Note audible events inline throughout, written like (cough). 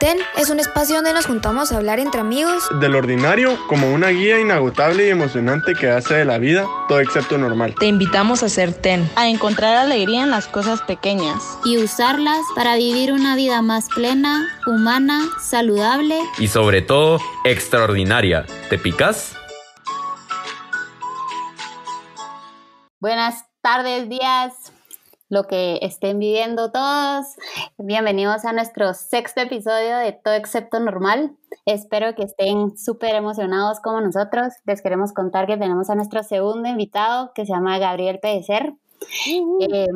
TEN es un espacio donde nos juntamos a hablar entre amigos del ordinario como una guía inagotable y emocionante que hace de la vida todo excepto normal. Te invitamos a ser TEN, a encontrar alegría en las cosas pequeñas y usarlas para vivir una vida más plena, humana, saludable y sobre todo extraordinaria. ¿Te picas? Buenas tardes, días lo que estén viviendo todos. Bienvenidos a nuestro sexto episodio de Todo Excepto Normal. Espero que estén súper emocionados como nosotros. Les queremos contar que tenemos a nuestro segundo invitado que se llama Gabriel Pedecer. Eh,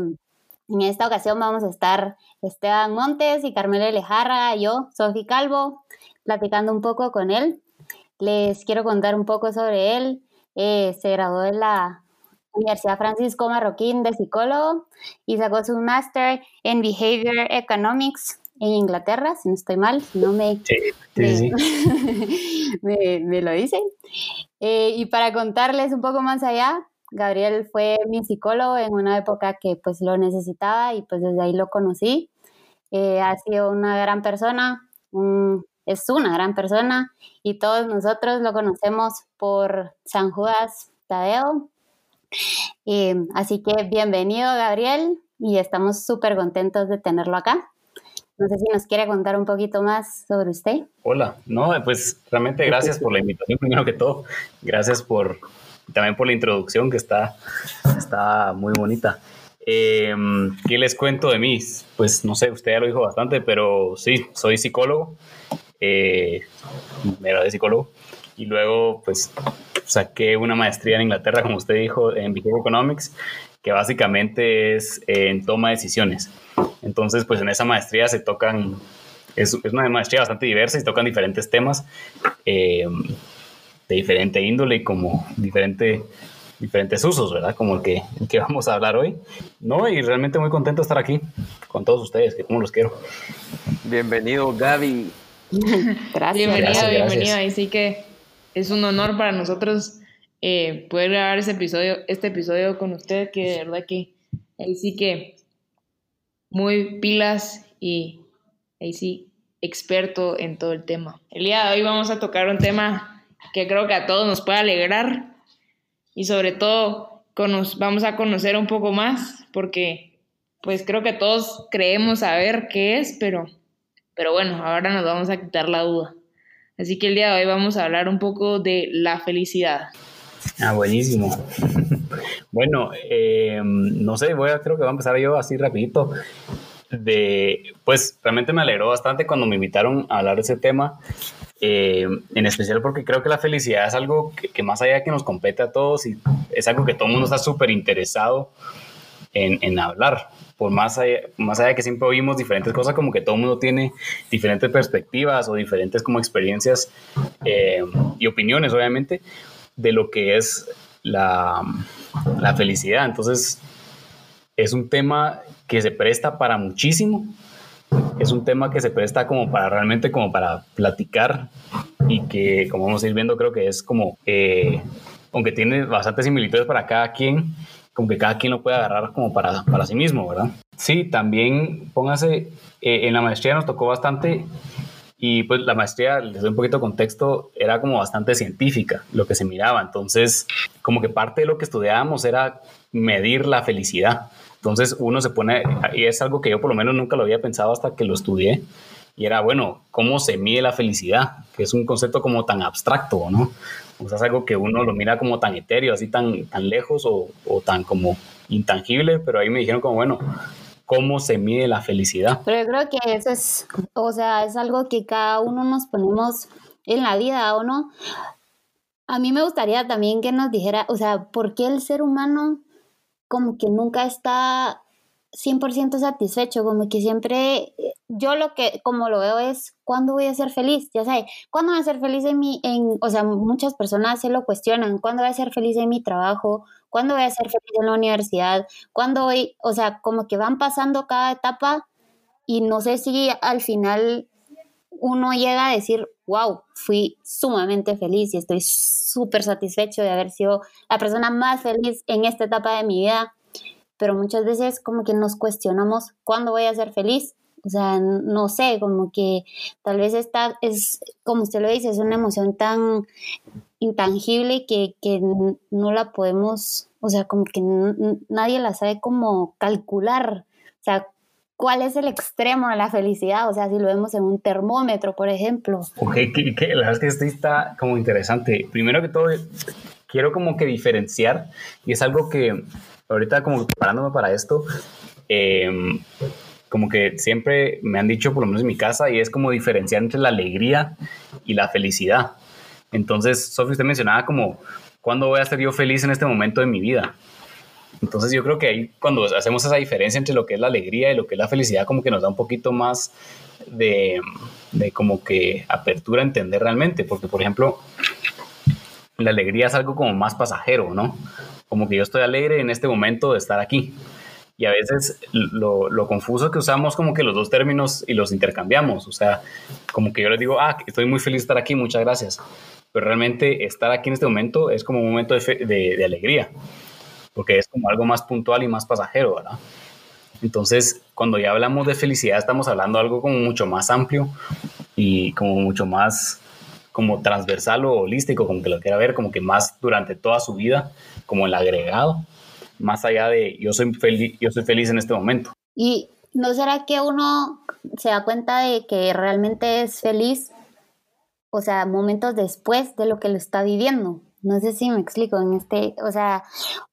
en esta ocasión vamos a estar Esteban Montes y Carmela Lejarra, yo, Sofi Calvo, platicando un poco con él. Les quiero contar un poco sobre él. Eh, se graduó en la Universidad Francisco Marroquín de psicólogo y sacó su máster en Behavior Economics en Inglaterra, si no estoy mal, si no me, (laughs) me, lo dicen. Eh, y para contarles un poco más allá, Gabriel fue mi psicólogo en una época que pues lo necesitaba y pues desde ahí lo conocí. Eh, ha sido una gran persona, es una gran persona y todos nosotros lo conocemos por San Judas Tadeo, así que bienvenido, Gabriel, y estamos súper contentos de tenerlo acá. No sé si nos quiere contar un poquito más sobre usted. Hola, no, pues realmente gracias por la invitación, primero que todo. Gracias por también por la introducción que está, está muy bonita. Em, ¿Qué les cuento de mí? Pues no sé, usted ya lo dijo bastante, pero sí, soy psicólogo. Eh, me de psicólogo. Y luego, pues saqué una maestría en Inglaterra, como usted dijo, en Behavior Economics, que básicamente es en toma de decisiones. Entonces, pues en esa maestría se tocan, es, es una maestría bastante diversa y tocan diferentes temas eh, de diferente índole y como diferente, diferentes usos, ¿verdad? Como el que, que vamos a hablar hoy. No, y realmente muy contento de estar aquí con todos ustedes, que como los quiero. Bienvenido, Gaby. (laughs) gracias. Bienvenido, bienvenido. Así que es un honor para nosotros eh, poder grabar ese episodio, este episodio con usted, que de verdad que ahí sí que muy pilas y ahí sí experto en todo el tema. El día de hoy vamos a tocar un tema que creo que a todos nos puede alegrar y sobre todo vamos a conocer un poco más porque pues creo que todos creemos saber qué es, pero, pero bueno, ahora nos vamos a quitar la duda. Así que el día de hoy vamos a hablar un poco de la felicidad. Ah, buenísimo. bueno, eh, no sé, voy a, creo que voy a empezar yo así rapidito. De, pues realmente me alegró bastante cuando me invitaron a hablar de ese tema, eh, en especial porque creo que la felicidad es algo que, más allá de que nos compete a todos y es algo que todo el mundo está súper interesado en, en hablar. Por más allá, más allá de que siempre oímos diferentes cosas, como que todo el mundo tiene diferentes perspectivas o diferentes como experiencias eh, y opiniones, obviamente, de lo que es la, la felicidad. Entonces, es un tema que se presta para muchísimo, es un tema que se presta como para realmente como para platicar y que como vamos a ir viendo creo que es como eh, aunque tiene bastantes similitudes para cada quien como que cada quien lo puede agarrar como para, para sí mismo, ¿verdad? Sí, también póngase, eh, en la maestría nos tocó bastante y pues la maestría, les doy un poquito de contexto, era como bastante científica lo que se miraba, entonces como que parte de lo que estudiábamos era medir la felicidad. Entonces uno se pone, y es algo que yo por lo menos nunca lo había pensado hasta que lo estudié, y era, bueno, ¿cómo se mide la felicidad? Que es un concepto como tan abstracto, ¿no? O sea, es algo que uno lo mira como tan etéreo, así tan, tan lejos o, o tan como intangible, pero ahí me dijeron como, bueno, ¿cómo se mide la felicidad? Pero yo creo que eso es, o sea, es algo que cada uno nos ponemos en la vida, ¿o no? A mí me gustaría también que nos dijera, o sea, ¿por qué el ser humano como que nunca está 100% satisfecho, como que siempre, yo lo que, como lo veo es, ¿cuándo voy a ser feliz? Ya sabes, ¿cuándo voy a ser feliz en mi, en, o sea, muchas personas se lo cuestionan, ¿cuándo voy a ser feliz en mi trabajo? ¿Cuándo voy a ser feliz en la universidad? ¿Cuándo voy, o sea, como que van pasando cada etapa y no sé si al final uno llega a decir, wow, fui sumamente feliz y estoy súper satisfecho de haber sido la persona más feliz en esta etapa de mi vida pero muchas veces como que nos cuestionamos cuándo voy a ser feliz O sea, no sé, como que tal vez esta es, como usted lo dice, es una emoción tan intangible que, que no la podemos, o sea, como que nadie la sabe como calcular. O sea, ¿cuál es el extremo de la felicidad? O sea, si lo vemos en un termómetro, por ejemplo. Ok, que, la verdad es que esto está como interesante. Primero que todo, quiero como que diferenciar, y es algo que ahorita como preparándome para esto, eh, como que siempre me han dicho, por lo menos en mi casa, y es como diferenciar entre la alegría y la felicidad. Entonces, Sofía, usted mencionaba como, ¿cuándo voy a ser yo feliz en este momento de mi vida? Entonces yo creo que ahí cuando hacemos esa diferencia entre lo que es la alegría y lo que es la felicidad, como que nos da un poquito más de, de como que apertura a entender realmente, porque por ejemplo, la alegría es algo como más pasajero, ¿no? Como que yo estoy alegre en este momento de estar aquí y a veces lo, lo, confuso que usamos como que los dos términos y los intercambiamos. O sea, como que yo les digo, ah, estoy muy feliz de estar aquí, muchas gracias. Pero realmente estar aquí en este momento es como un momento de, de, alegría, porque es como algo más puntual y más pasajero, ¿verdad? Entonces, cuando ya hablamos de felicidad, estamos hablando de algo como mucho más amplio y como mucho más como transversal o holístico, como que lo quiera ver, como que más durante toda su vida, como el agregado más allá de yo soy feliz, yo soy feliz en este momento. ¿Y no será que uno se da cuenta de que realmente es feliz, o sea, momentos después de lo que lo está viviendo? No sé si me explico en este, o sea,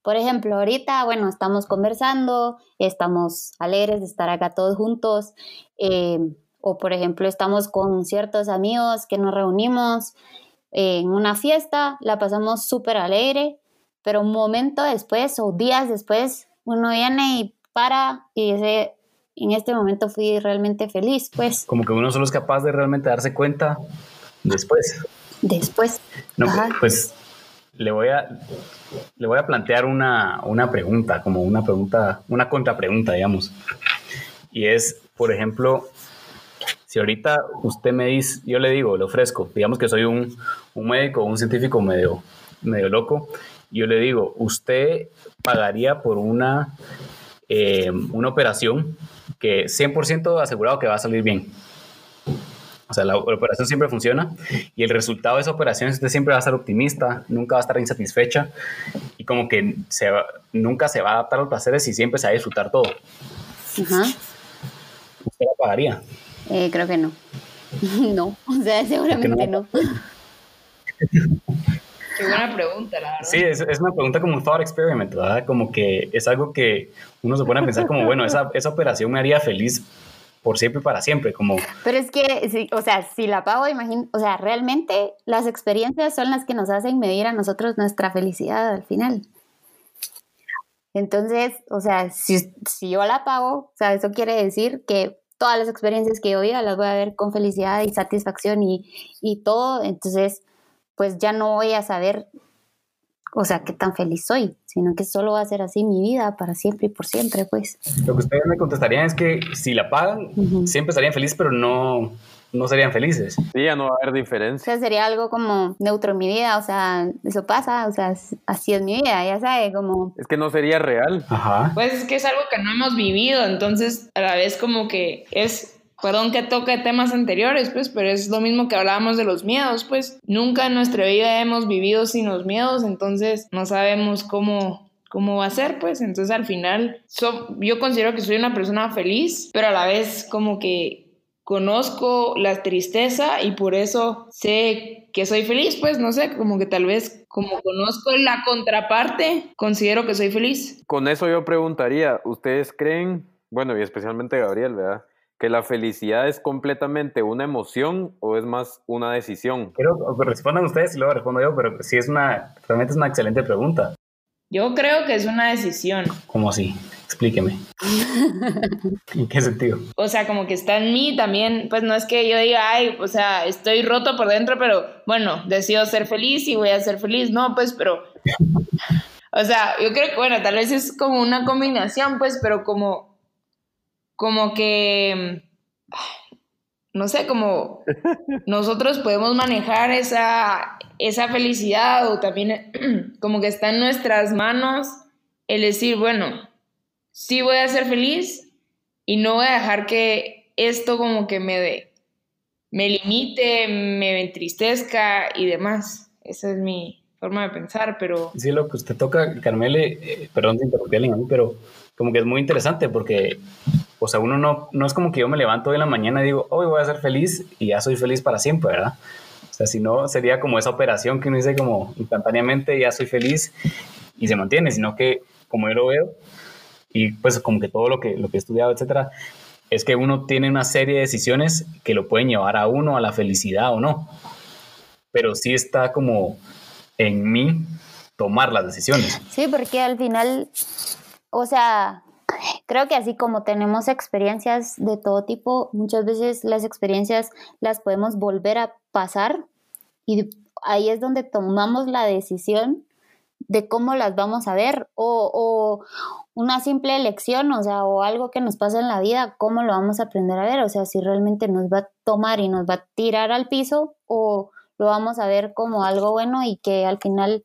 por ejemplo, ahorita, bueno, estamos conversando, estamos alegres de estar acá todos juntos, eh, o por ejemplo, estamos con ciertos amigos que nos reunimos en una fiesta, la pasamos súper alegre, pero un momento después o días después uno viene y para y dice, en este momento fui realmente feliz, pues. Como que uno solo es capaz de realmente darse cuenta después. Después. No, pues le voy a, le voy a plantear una, una pregunta, como una pregunta, una contrapregunta, digamos. Y es, por ejemplo, si ahorita usted me dice, yo le digo, le ofrezco, digamos que soy un, un médico, un científico medio, medio loco, yo le digo, usted pagaría por una, eh, una operación que 100% asegurado que va a salir bien. O sea, la, operación siempre funciona y el resultado de esa operación usted siempre va a estar optimista, nunca va a estar insatisfecha y como que se nunca se va a adaptar a los placeres y siempre se va a disfrutar todo. ¿Usted la pagaría? Eh, creo que no. (laughs) no, o sea, seguramente no. Qué buena pregunta, la verdad. Sí, es, es, una pregunta como un thought experiment, ¿verdad? Como que es algo que uno se pone a pensar como, bueno, esa, esa operación me haría feliz por siempre y para siempre, como... Pero es que, o sea, si la pago, imagino, o sea, realmente las experiencias son las que nos hacen medir a nosotros nuestra felicidad al final. Entonces, o sea, si, si yo la pago, o sea, eso quiere decir que todas las experiencias que yo viva las voy a ver con felicidad y satisfacción y, y todo. Entonces, pues ya no voy a saber, o sea, qué tan feliz soy, sino que solo va a ser así mi vida para siempre y por siempre, pues. Lo que ustedes me contestarían es que si la pagan, siempre estarían felices, pero no, no serían felices. Sí, ya no va a haber diferencia. O sea, sería algo como neutro en mi vida, o sea, eso pasa, o sea, así es mi vida, ya sabe, como... Es que no sería real. Ajá. Pues es que es algo que no hemos vivido, entonces a la vez como que es perdón que toque temas anteriores, pues, pero es lo mismo que hablábamos de los miedos, pues, nunca en nuestra vida hemos vivido sin los miedos, entonces no sabemos cómo, cómo va a ser, pues, entonces al final yo considero que soy una persona feliz, pero a la vez como que conozco la tristeza y por eso sé que soy feliz, pues, no sé, como que tal vez como conozco la contraparte, considero que soy feliz. Con eso yo preguntaría, ¿ustedes creen, bueno, y especialmente Gabriel, ¿verdad? que la felicidad es completamente una emoción o es más una decisión? Quiero que respondan ustedes y luego respondo yo, pero sí es una, realmente es una excelente pregunta. Yo creo que es una decisión. ¿Cómo así? Explíqueme. ¿En qué sentido? O sea, como que está en mí también, pues no es que yo diga, ay, o sea, estoy roto por dentro, pero bueno, decido ser feliz y voy a ser feliz. No, pues, pero... O sea, yo creo que, bueno, tal vez es como una combinación, pues, pero como como que, no sé, como nosotros podemos manejar esa, esa felicidad o también (clears throat) como que está en nuestras manos el decir, bueno, sí voy a ser feliz y no voy a dejar que esto como que me, me limite, me entristezca y demás. Esa es mi forma de pensar, pero... Sí, lo que usted toca, Carmele, eh, perdón de interrumpirle pero como que es muy interesante porque, o sea, uno no, no es como que yo me levanto hoy en la mañana y digo, hoy voy a ser feliz y ya soy feliz para siempre, ¿verdad? O sea, si no, sería como esa operación que uno dice como instantáneamente ya soy feliz y se mantiene, sino que como yo lo veo, y pues como que todo lo que, lo que he estudiado, etcétera, es que uno tiene una serie de decisiones que lo pueden llevar a uno a la felicidad o no. Pero sí está como en mí tomar las decisiones. Sí, porque al final, o sea, creo que así como tenemos experiencias de todo tipo, muchas veces las experiencias las podemos volver a pasar y ahí es donde tomamos la decisión de cómo las vamos a ver o, o, una simple elección, o sea, o algo que nos pasa en la vida, cómo lo vamos a aprender a ver, o sea, si realmente nos va a tomar y nos va a tirar al piso o lo vamos a ver como algo bueno y que al final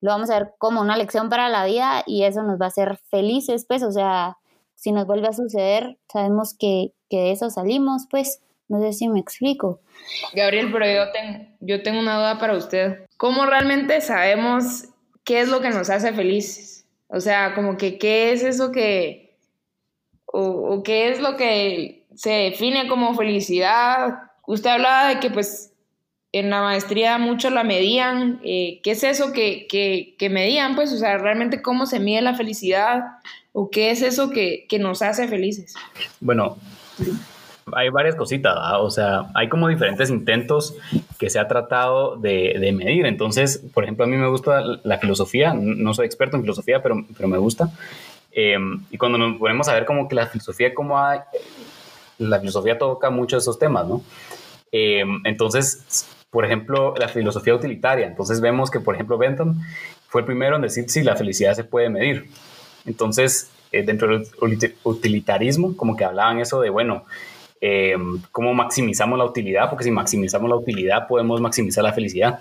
lo vamos a ver como una lección para la vida y eso nos va a hacer felices, pues, o sea, si nos vuelve a suceder, sabemos que, que de eso salimos, pues, no sé si me explico. Gabriel, pero yo tengo, yo tengo una duda para usted. ¿Cómo realmente sabemos qué es lo que nos hace felices. O sea, como que qué es eso que, o, qué es lo que se define como felicidad. Usted hablaba de que pues en la maestría mucho la medían. Eh, ¿Qué es eso que, que, que, medían? Pues, o sea, realmente cómo se mide la felicidad o qué es eso que, que nos hace felices. Bueno, hay varias cositas, o sea, hay como diferentes intentos que se ha tratado de, de, medir. Entonces, por ejemplo, a mí me gusta la filosofía, no soy experto en filosofía, pero, pero me gusta. Eh, y cuando nos ponemos a ver como que la filosofía, como la filosofía toca mucho esos temas, ¿no? Eh, entonces, por ejemplo, la filosofía utilitaria. Entonces vemos que, por ejemplo, Bentham fue el primero en decir si la felicidad se puede medir. Entonces, eh, dentro del utilitarismo, como que hablaban eso de, bueno, eh, cómo maximizamos la utilidad, porque si maximizamos la utilidad podemos maximizar la felicidad.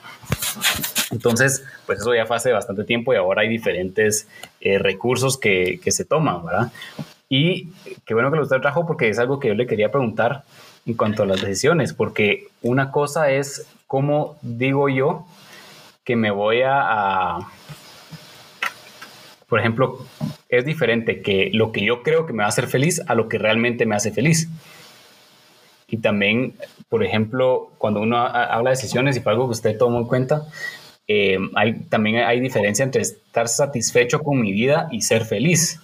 Entonces, pues eso ya fue hace bastante tiempo y ahora hay diferentes eh, recursos que, que, se toman, ¿verdad? Y qué bueno que lo usted trajo porque es algo que yo le quería preguntar en cuanto a las decisiones, porque una cosa es cómo digo yo que me voy a, a por ejemplo, es diferente que lo que yo creo que me va a hacer feliz a lo que realmente me hace feliz. Y también, por ejemplo, cuando uno habla de decisiones y para algo que usted tomó en cuenta, eh, hay, también hay diferencia entre estar satisfecho con mi vida y ser feliz.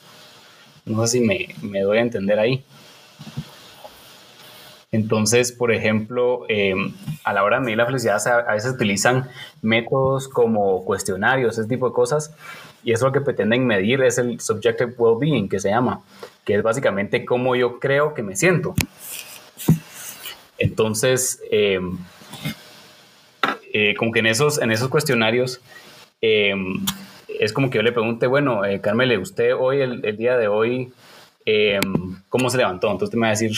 No sé si me, me doy a entender ahí. Entonces, por ejemplo, eh, a la hora de medir la felicidad, a veces utilizan métodos como cuestionarios, ese tipo de cosas, y eso lo que pretenden medir es el subjective well-being, que se llama, que es básicamente cómo yo creo que me siento. Entonces, em, eh, como que en esos, en esos cuestionarios, em, es como que yo le pregunte, bueno, eh, Carmele, usted hoy, el, día de hoy, em, ¿cómo se levantó? Entonces usted me va a decir,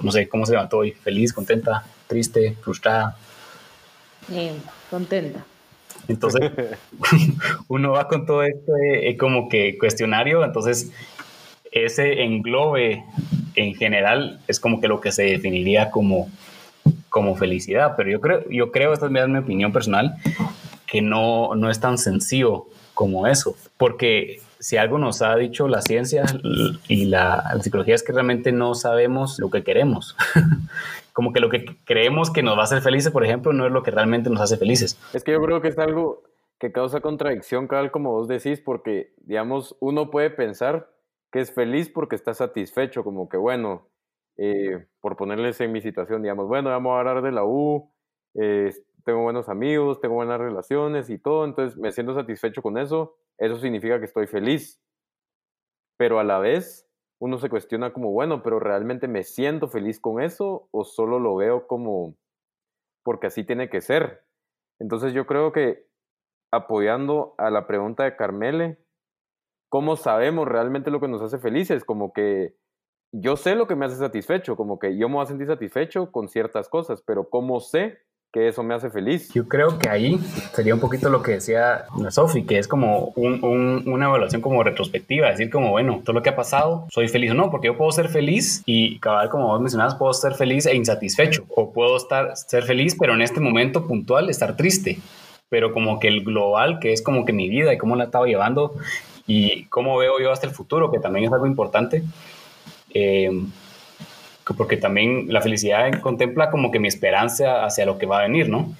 no sé, ¿cómo se levantó hoy? ¿Feliz, contenta, triste, frustrada? contenta. Entonces, (laughs) uno va con todo esto como que cuestionario, entonces ese englobe en general es como que lo que se definiría como, como felicidad, pero yo creo, yo creo, esta es mi opinión personal, que no, no es tan sencillo como eso, porque si algo nos ha dicho la ciencia y la, la psicología es que realmente no sabemos lo que queremos. (laughs) como que lo que creemos que nos va a hacer felices, por ejemplo, no es lo que realmente nos hace felices. Es que yo creo que es algo que causa contradicción, Carl, como vos decís, porque, digamos, uno puede pensar es feliz porque está satisfecho, como que bueno, eh, por ponerles en mi situación, digamos, bueno, vamos a hablar de la U, eh, tengo buenos amigos, tengo buenas relaciones y todo, entonces me siento satisfecho con eso, eso significa que estoy feliz. Pero a la vez uno se cuestiona como, bueno, pero realmente me siento feliz con eso o solo lo veo como porque así tiene que ser. Entonces yo creo que apoyando a la pregunta de Carmele, ¿cómo sabemos realmente lo que nos hace felices? Como que yo sé lo que me hace satisfecho, como que yo me voy a sentir satisfecho con ciertas cosas, pero ¿cómo sé que eso me hace feliz. Yo creo que ahí sería un poquito lo que decía Sofi, que es como una evaluación como retrospectiva, decir como, bueno, todo lo que ha pasado, soy feliz o no, porque yo puedo ser feliz y cabal, como vos mencionabas, puedo ser feliz e insatisfecho, o puedo estar, ser feliz, pero en este momento puntual estar triste, pero como que el global, que es como que mi vida y cómo la estaba llevando y cómo veo yo hasta el futuro, que también es algo importante. Eh, porque también la felicidad contempla como que mi esperanza hacia lo que va a venir, ¿no?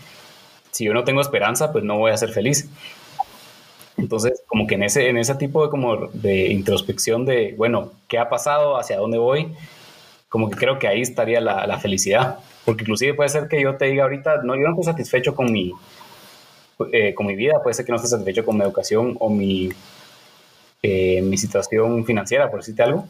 Si yo no tengo esperanza, pues no voy a ser feliz. Entonces, como que en ese, en ese tipo de, como de introspección de, bueno, ¿qué ha pasado? ¿Hacia dónde voy? Como que creo que ahí estaría la, la felicidad. Porque inclusive puede ser que yo te diga ahorita, no, yo no estoy satisfecho con mi, eh, con mi vida, puede ser que no esté satisfecho con mi educación o mi, eh, mi situación financiera, por decirte algo,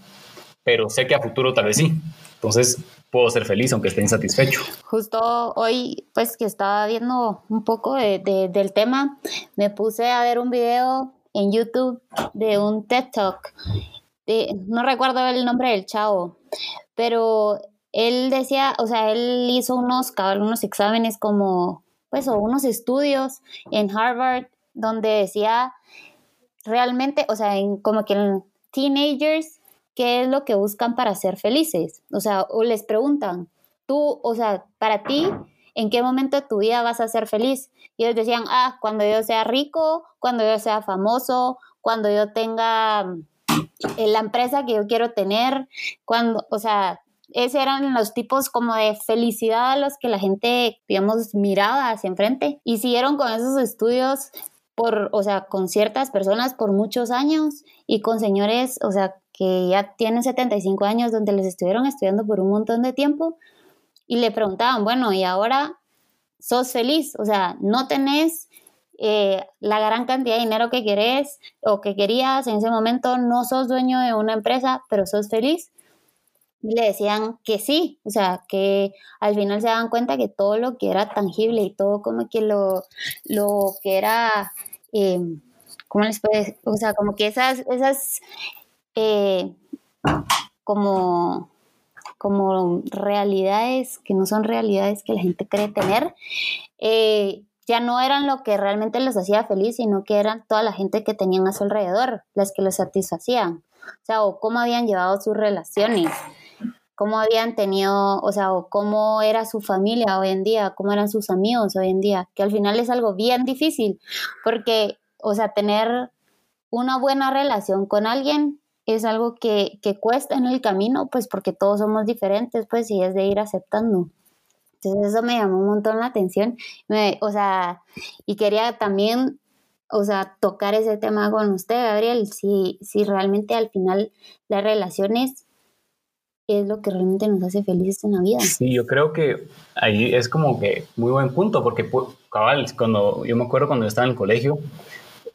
pero sé que a futuro tal vez sí. Entonces puedo ser feliz aunque esté insatisfecho. Justo hoy, pues que estaba viendo un poco de, del tema, me puse a ver un video en YouTube de un TED Talk. no recuerdo el nombre del chavo, pero él decía, o sea, él hizo unos, unos exámenes como, pues, o unos estudios en Harvard donde decía realmente, o sea, en, como que en teenagers qué es lo que buscan para ser felices. O sea, o les preguntan, tú, o sea, para ti, ¿en qué momento de tu vida vas a ser feliz? Y ellos decían, ah, cuando yo sea rico, cuando yo sea famoso, cuando yo tenga eh, la empresa que yo quiero tener, cuando, o sea, esos eran los tipos como de felicidad a los que la gente, digamos, miraba hacia enfrente. Y siguieron con esos estudios por, o sea, con ciertas personas por muchos años y con señores, o sea, que ya tienen 75 años, donde les estuvieron estudiando por un montón de tiempo y le preguntaban, bueno, ¿y ahora sos feliz? O sea, no tenés eh, la gran cantidad de dinero que querés o que querías en ese momento, no sos dueño de una empresa, pero sos feliz. Y le decían que sí, o sea, que al final se daban cuenta que todo lo que era tangible y todo como que lo, lo que era, eh, ¿cómo les puede? O sea, como que esas, esas eh, como, como realidades que no son realidades que la gente cree tener, eh, ya no eran lo que realmente los hacía feliz, sino que eran toda la gente que tenían a su alrededor, las que los satisfacían. O sea, o cómo habían llevado sus relaciones, cómo habían tenido, o sea, o cómo era su familia hoy en día, cómo eran sus amigos hoy en día, que al final es algo bien difícil, porque, o sea, tener una buena relación con alguien es algo que, cuesta en el camino, pues porque todos somos diferentes, pues y es de ir aceptando. Entonces eso me llamó un montón la atención, o sea, y quería también, o sea, tocar ese tema con usted, Gabriel, si, si realmente al final las relaciones es lo que realmente nos hace felices en la vida. Sí, yo creo que ahí es como que muy buen punto, porque cabal, cuando yo me acuerdo cuando yo estaba en el colegio,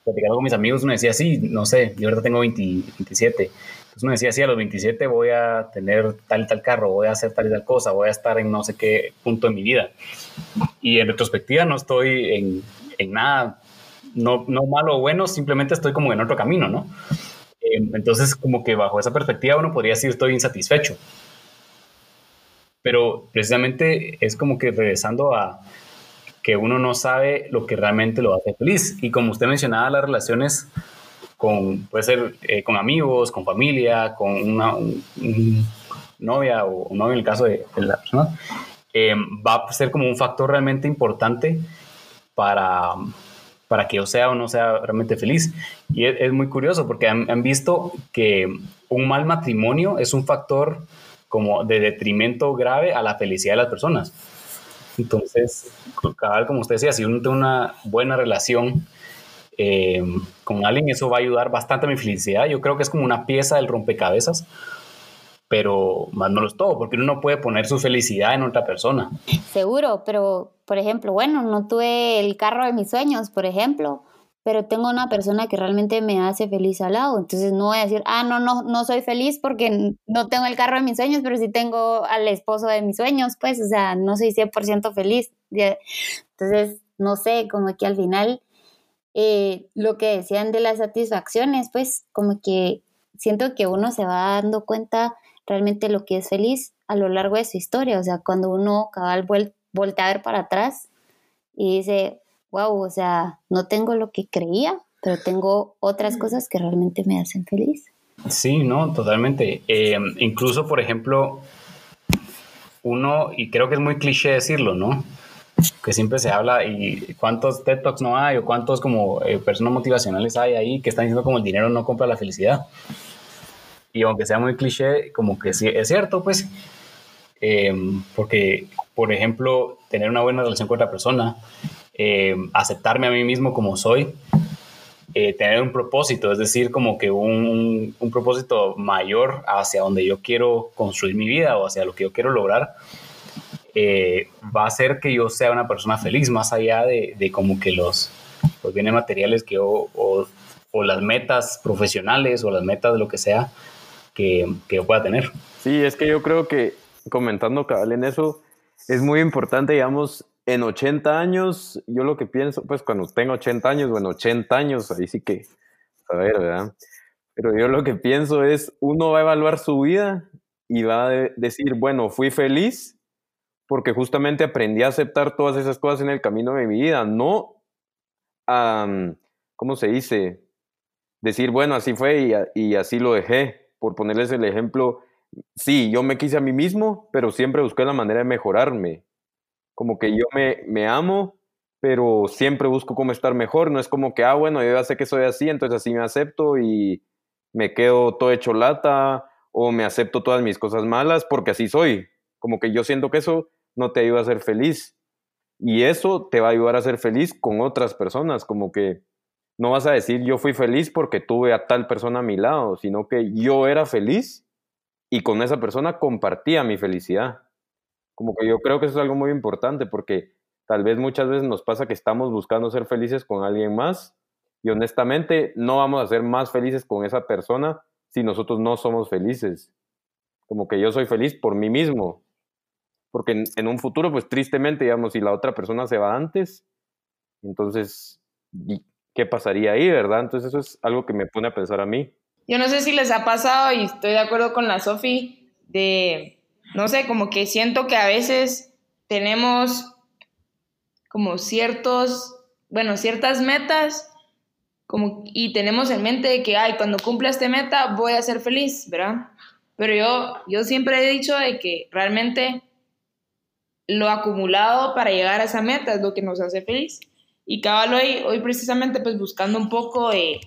platicando con mis amigos, uno decía, sí, no sé, yo ahorita tengo 27. Entonces uno decía, sí, a los 27 voy a tener tal y tal carro, voy a hacer tal y tal cosa, voy a estar en no sé qué punto de mi vida. Y en retrospectiva no estoy en, en nada, no, no malo o bueno, simplemente estoy como en otro camino, ¿no? Entonces, como que bajo esa perspectiva uno podría decir estoy insatisfecho. Pero precisamente es como que regresando a, que uno no sabe lo que realmente lo hace feliz. Y como usted mencionaba, las relaciones con, puede ser eh, con amigos, con familia, con una novia o un novio en el caso de, la persona, eh, va a ser como un factor realmente importante para, para que yo sea o no sea realmente feliz. Y es, muy curioso porque han, visto que un mal matrimonio es un factor como de detrimento grave a la felicidad de las personas. Entonces, como usted decía, si uno tiene una buena relación eh, con alguien, eso va a ayudar bastante a mi felicidad. Yo creo que es como una pieza del rompecabezas, pero más no lo es todo, porque uno no puede poner su felicidad en otra persona. Seguro, pero por ejemplo, bueno, no tuve el carro de mis sueños, por ejemplo, pero tengo una persona que realmente me hace feliz al lado. Entonces no voy a decir, ah, no, no, no soy feliz porque no tengo el carro de mis sueños, pero sí tengo al esposo de mis sueños, pues, o sea, no soy 100% feliz. Entonces, no sé, como que al final eh, lo que decían de las satisfacciones, pues, como que siento que uno se va dando cuenta realmente lo que es feliz a lo largo de su historia. O sea, cuando uno cabal vuelve a ver para atrás, y dice, wow, o sea, no tengo lo que creía, pero tengo otras cosas que realmente me hacen feliz. Sí, no, totalmente. Eh, incluso, por ejemplo, uno, y creo que es muy cliché decirlo, ¿no? Que siempre se habla y cuántos TED Talks no hay o cuántos como eh, personas motivacionales hay ahí que están diciendo como el dinero no compra la felicidad. Y aunque sea muy cliché, como que sí es cierto, pues, eh, porque, por ejemplo, tener una buena relación con otra persona, aceptarme a mí mismo como soy, eh, tener un propósito, es decir, como que un, un, propósito mayor hacia donde yo quiero construir mi vida o hacia lo que yo quiero lograr, eh, va a hacer que yo sea una persona feliz, más allá de, de como que los, los bienes materiales que yo, o, o, las metas profesionales o las metas de lo que sea que, que pueda tener. Sí, es que yo creo que comentando cabal en eso, es muy importante, digamos, en 80 años, yo lo que pienso, pues cuando tenga 80 años, bueno, 80 años, ahí sí que, a ver, ¿verdad? Pero yo lo que pienso es, uno va a evaluar su vida y va a decir, bueno, fui feliz porque justamente aprendí a aceptar todas esas cosas en el camino de mi vida, no, um, ¿cómo se dice? Decir, bueno, así fue y así lo dejé, por ponerles el ejemplo, sí, yo me quise a mí mismo, pero siempre busqué la manera de mejorarme como que yo me, me amo, pero siempre busco cómo estar mejor. No es como que, ah, bueno, yo ya sé que soy así, entonces así me acepto y me quedo todo hecho lata o me acepto todas mis cosas malas porque así soy. Como que yo siento que eso no te ayuda a ser feliz. Y eso te va a ayudar a ser feliz con otras personas, como que no vas a decir yo fui feliz porque tuve a tal persona a mi lado, sino que yo era feliz y con esa persona compartía mi felicidad. Como que yo creo que eso es algo muy importante porque tal vez muchas veces nos pasa que estamos buscando ser felices con alguien más y honestamente no vamos a ser más felices con esa persona si nosotros no somos felices. Como que yo soy feliz por mí mismo. Porque en, un futuro, pues tristemente, digamos, si la otra persona se va antes, entonces, ¿qué pasaría ahí, verdad? Entonces eso es algo que me pone a pensar a mí. Yo no sé si les ha pasado, y estoy de acuerdo con la Sofi, de no sé, como que siento que a veces tenemos como ciertos, bueno, ciertas metas como, y tenemos en mente de que, ay, cuando cumpla esta meta voy a ser feliz, ¿verdad? Pero yo, yo siempre he dicho de que realmente lo acumulado para llegar a esa meta es lo que nos hace feliz. Y cabal hoy, hoy precisamente pues buscando un poco de,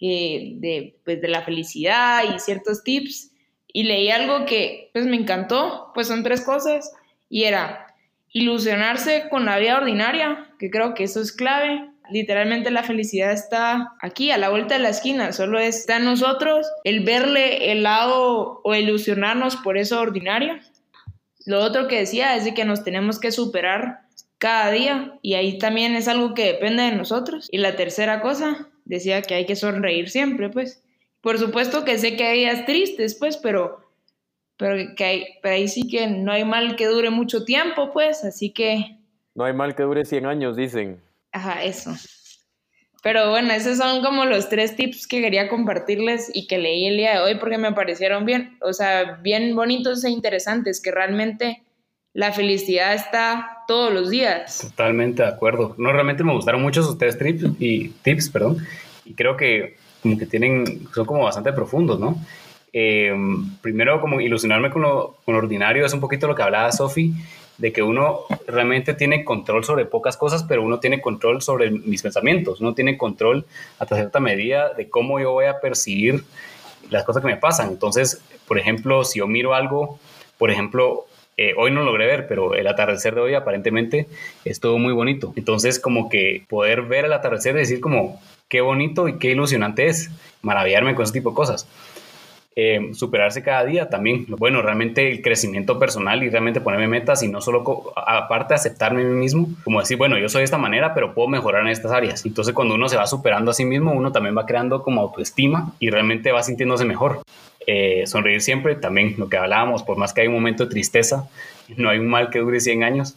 de, pues, de la felicidad y ciertos tips, y leí algo que pues me encantó, pues son tres cosas y era ilusionarse con la vida ordinaria, que creo que eso es clave. Literalmente la felicidad está aquí, a la vuelta de la esquina, solo está en nosotros el verle el lado o ilusionarnos por eso ordinario. Lo otro que decía es de que nos tenemos que superar cada día y ahí también es algo que depende de nosotros. Y la tercera cosa, decía que hay que sonreír siempre, pues por supuesto que sé que hay días tristes, pues, pero, pero, que hay, pero ahí sí que no hay mal que dure mucho tiempo, pues, así que... No hay mal que dure 100 años, dicen. Ajá, eso. Pero bueno, esos son como los tres tips que quería compartirles y que leí el día de hoy porque me parecieron bien, o sea, bien bonitos e interesantes, que realmente la felicidad está todos los días. Totalmente de acuerdo. No, realmente me gustaron mucho esos tres tips y tips, perdón. Y creo que como que tienen, son como bastante profundos, ¿no? Eh, primero, como ilusionarme con lo, con ordinario es un poquito lo que hablaba Sofi, de que uno realmente tiene control sobre pocas cosas, pero uno tiene control sobre mis pensamientos, uno tiene control hasta cierta medida de cómo yo voy a percibir las cosas que me pasan. Entonces, por ejemplo, si yo miro algo, por ejemplo, eh, hoy no logré ver, pero el atardecer de hoy aparentemente es todo muy bonito. Entonces, como que poder ver el atardecer y decir como, qué bonito y qué ilusionante es maravillarme con ese tipo de cosas. Eh, superarse cada día también. Bueno, realmente el crecimiento personal y realmente ponerme metas y no solo, aparte aceptarme a mí mismo, como decir, bueno, yo soy de esta manera, pero puedo mejorar en estas áreas. Entonces, cuando uno se va superando a sí mismo, uno también va creando como autoestima y realmente va sintiéndose mejor. Eh, sonreír siempre, también lo que hablábamos, por más que hay un momento de tristeza, no hay un mal que dure 100 años,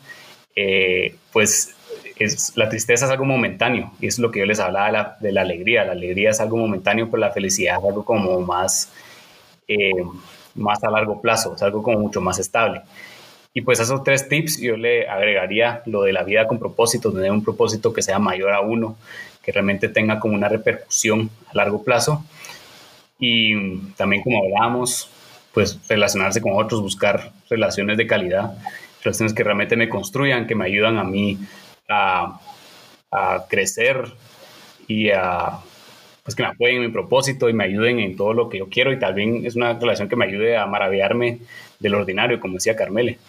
eh, pues es, la tristeza es algo momentáneo y es lo que yo les hablaba de la, alegría. La alegría es algo momentáneo, pero la felicidad es algo como más, eh, más a largo plazo, es algo como mucho más estable. Y pues esos tres tips yo le agregaría lo de la vida con propósito, tener un propósito que sea mayor a uno, que realmente tenga como una repercusión a largo plazo. Y también como hablábamos, pues relacionarse con otros, buscar relaciones de calidad, relaciones que realmente me construyan, que me ayudan a mí a, a crecer y a pues que me apoyen en mi propósito y me ayuden en todo lo que yo quiero y también es una relación que me ayude a maravillarme del ordinario, como decía Carmele.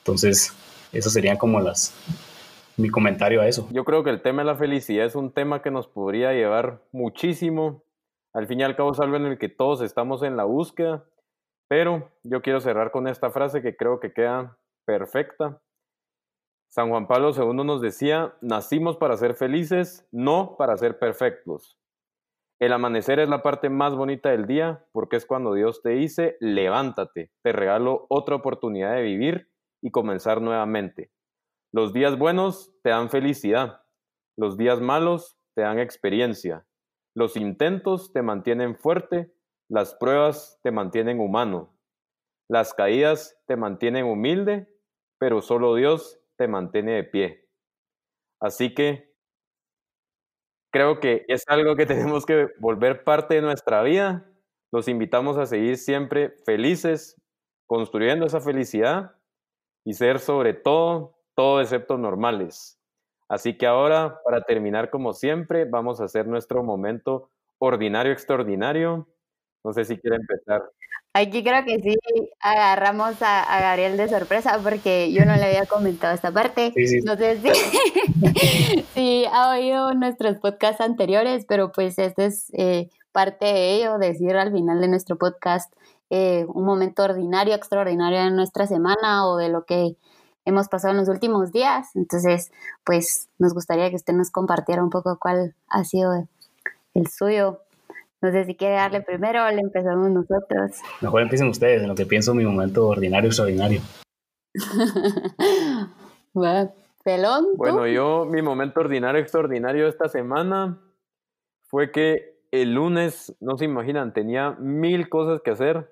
Entonces, eso serían como las mi comentario a eso. Yo creo que el tema de la felicidad es un tema que nos podría llevar muchísimo. Al fin y al cabo es algo en el que todos estamos en la búsqueda, pero yo quiero cerrar con esta frase que creo que queda perfecta. San Juan Pablo II nos decía, nacimos para ser felices, no para ser perfectos. El amanecer es la parte más bonita del día porque es cuando Dios te dice, levántate, te regalo otra oportunidad de vivir y comenzar nuevamente. Los días buenos te dan felicidad, los días malos te dan experiencia, los intentos te mantienen fuerte, las pruebas te mantienen humano, las caídas te mantienen humilde, pero solo Dios te mantiene de pie. Así que creo que es algo que (laughs) tenemos que volver parte de nuestra vida. Los invitamos a seguir siempre felices, construyendo esa felicidad y ser sobre todo, todo excepto normales. Así que ahora, para terminar como siempre, vamos a hacer nuestro momento ordinario extraordinario. No sé si quiere empezar. Aquí creo que sí agarramos a, Gabriel de sorpresa porque yo no le había comentado esta parte. No sé (laughs) si, ha oído nuestros podcasts anteriores, pero pues este es eh, parte de ello, decir al final de nuestro podcast eh, un momento ordinario, extraordinario en nuestra semana o de lo que hemos pasado en los últimos días. Entonces, pues nos gustaría que usted nos compartiera un poco cuál ha sido el suyo. No sé si quiere darle primero o le empezamos nosotros. Mejor empiecen ustedes en lo que pienso mi momento ordinario, extraordinario. (laughs) Pelón. Bueno, yo, mi momento ordinario, extraordinario esta semana fue que el lunes, no se imaginan, tenía mil cosas que hacer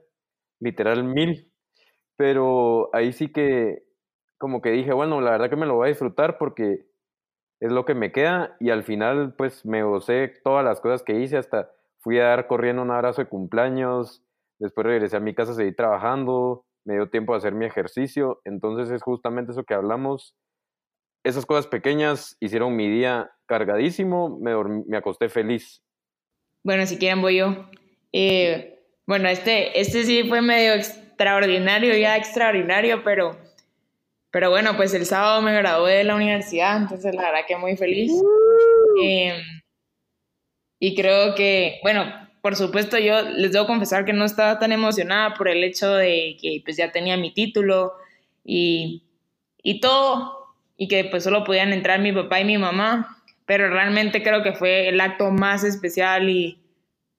literal mil. Pero ahí sí que como que dije, bueno, la verdad que me lo voy a disfrutar porque es lo que me queda y al final pues me gocé todas las cosas que hice, hasta fui a dar corriendo un abrazo de cumpleaños, después regresé a mi casa, seguí trabajando, me dio tiempo de hacer mi ejercicio, entonces es justamente eso que hablamos. Esas cosas pequeñas hicieron mi día cargadísimo, me, me acosté feliz. Bueno, si quieren voy yo. Eh, bueno, este, este sí fue medio extraordinario, ya extraordinario, pero, pero bueno, pues el sábado me gradué de la universidad, entonces la verdad que muy feliz. Em, y creo que, bueno, por supuesto yo les debo confesar que no estaba tan emocionada por el hecho de que pues ya tenía mi título y, y todo, y que pues solo podían entrar mi papá y mi mamá, pero realmente creo que fue el acto más especial y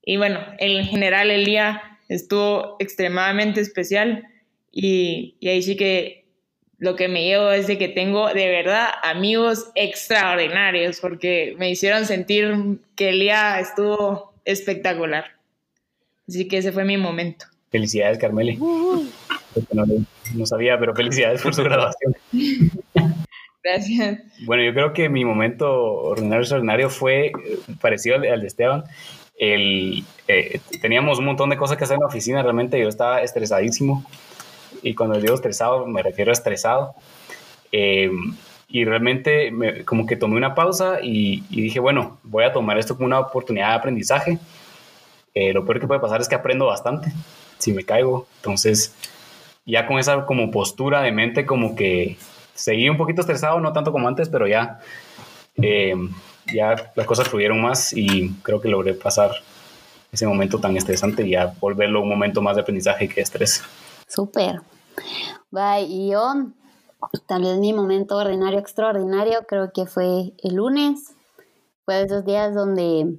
y bueno, en general el día estuvo extremadamente especial y, ahí sí que lo que me llevo es de que tengo de verdad amigos extraordinarios porque me hicieron sentir que el día estuvo espectacular. Así que ese fue mi momento. Felicidades, Carmele. No, no, sabía, pero felicidades por su graduación. Gracias. Bueno, yo creo que mi momento ordinario extraordinario fue parecido al de Esteban el, eh, teníamos un montón de cosas que hacer en la oficina, realmente yo estaba estresadísimo y cuando digo estresado me refiero a estresado. Eh, y realmente como que tomé una pausa y, dije, bueno, voy a tomar esto como una oportunidad de aprendizaje. Eh, lo peor que puede pasar es que aprendo bastante si me caigo. Entonces, ya con esa como postura de mente, como que seguí un poquito estresado, no tanto como antes, pero ya ya las cosas fluyeron más y creo que logré pasar ese momento tan estresante y ya volverlo un momento más de aprendizaje que estrés. Súper. Bye. Y yo, vez mi momento ordinario, extraordinario, creo que fue el lunes. Fue de esos días donde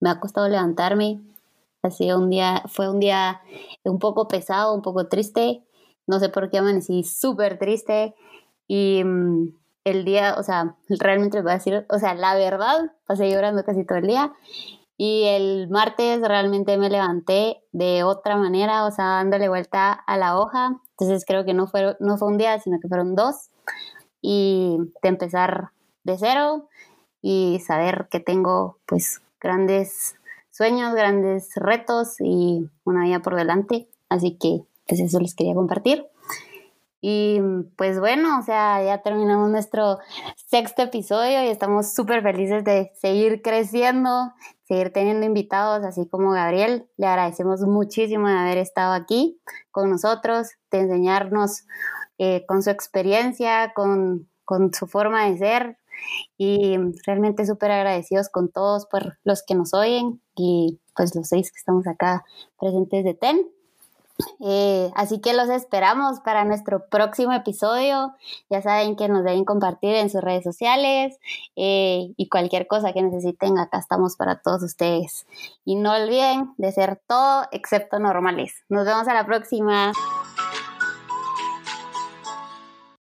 me ha costado levantarme. Ha sido un día, fue un día un poco pesado, un poco triste. No sé por qué amanecí súper triste. Y mm, el día, o sea, realmente les voy a decir, o sea, la verdad, pasé llorando casi todo el día Y el martes realmente me levanté de otra manera, o sea, dándole vuelta a la hoja. Entonces creo que no fue, no fue un día, sino que fueron dos. Y de empezar de cero y saber que tengo pues grandes sueños, grandes retos y una vida por delante. Así que pues eso les quería compartir. Y pues bueno, o sea, ya terminamos nuestro sexto episodio y estamos súper felices de seguir creciendo, seguir teniendo invitados, así como Gabriel. Le agradecemos muchísimo de haber estado aquí con nosotros, de enseñarnos eh, con su experiencia, con, con su forma de ser y realmente súper agradecidos con todos por los que nos oyen y pues los seis que estamos acá presentes de TEN. Eh, así que los esperamos para nuestro próximo episodio. Ya saben que nos deben compartir en sus redes sociales eh, y cualquier cosa que necesiten, acá estamos para todos ustedes. Y no olviden de ser todo excepto normales. Nos vemos a la próxima.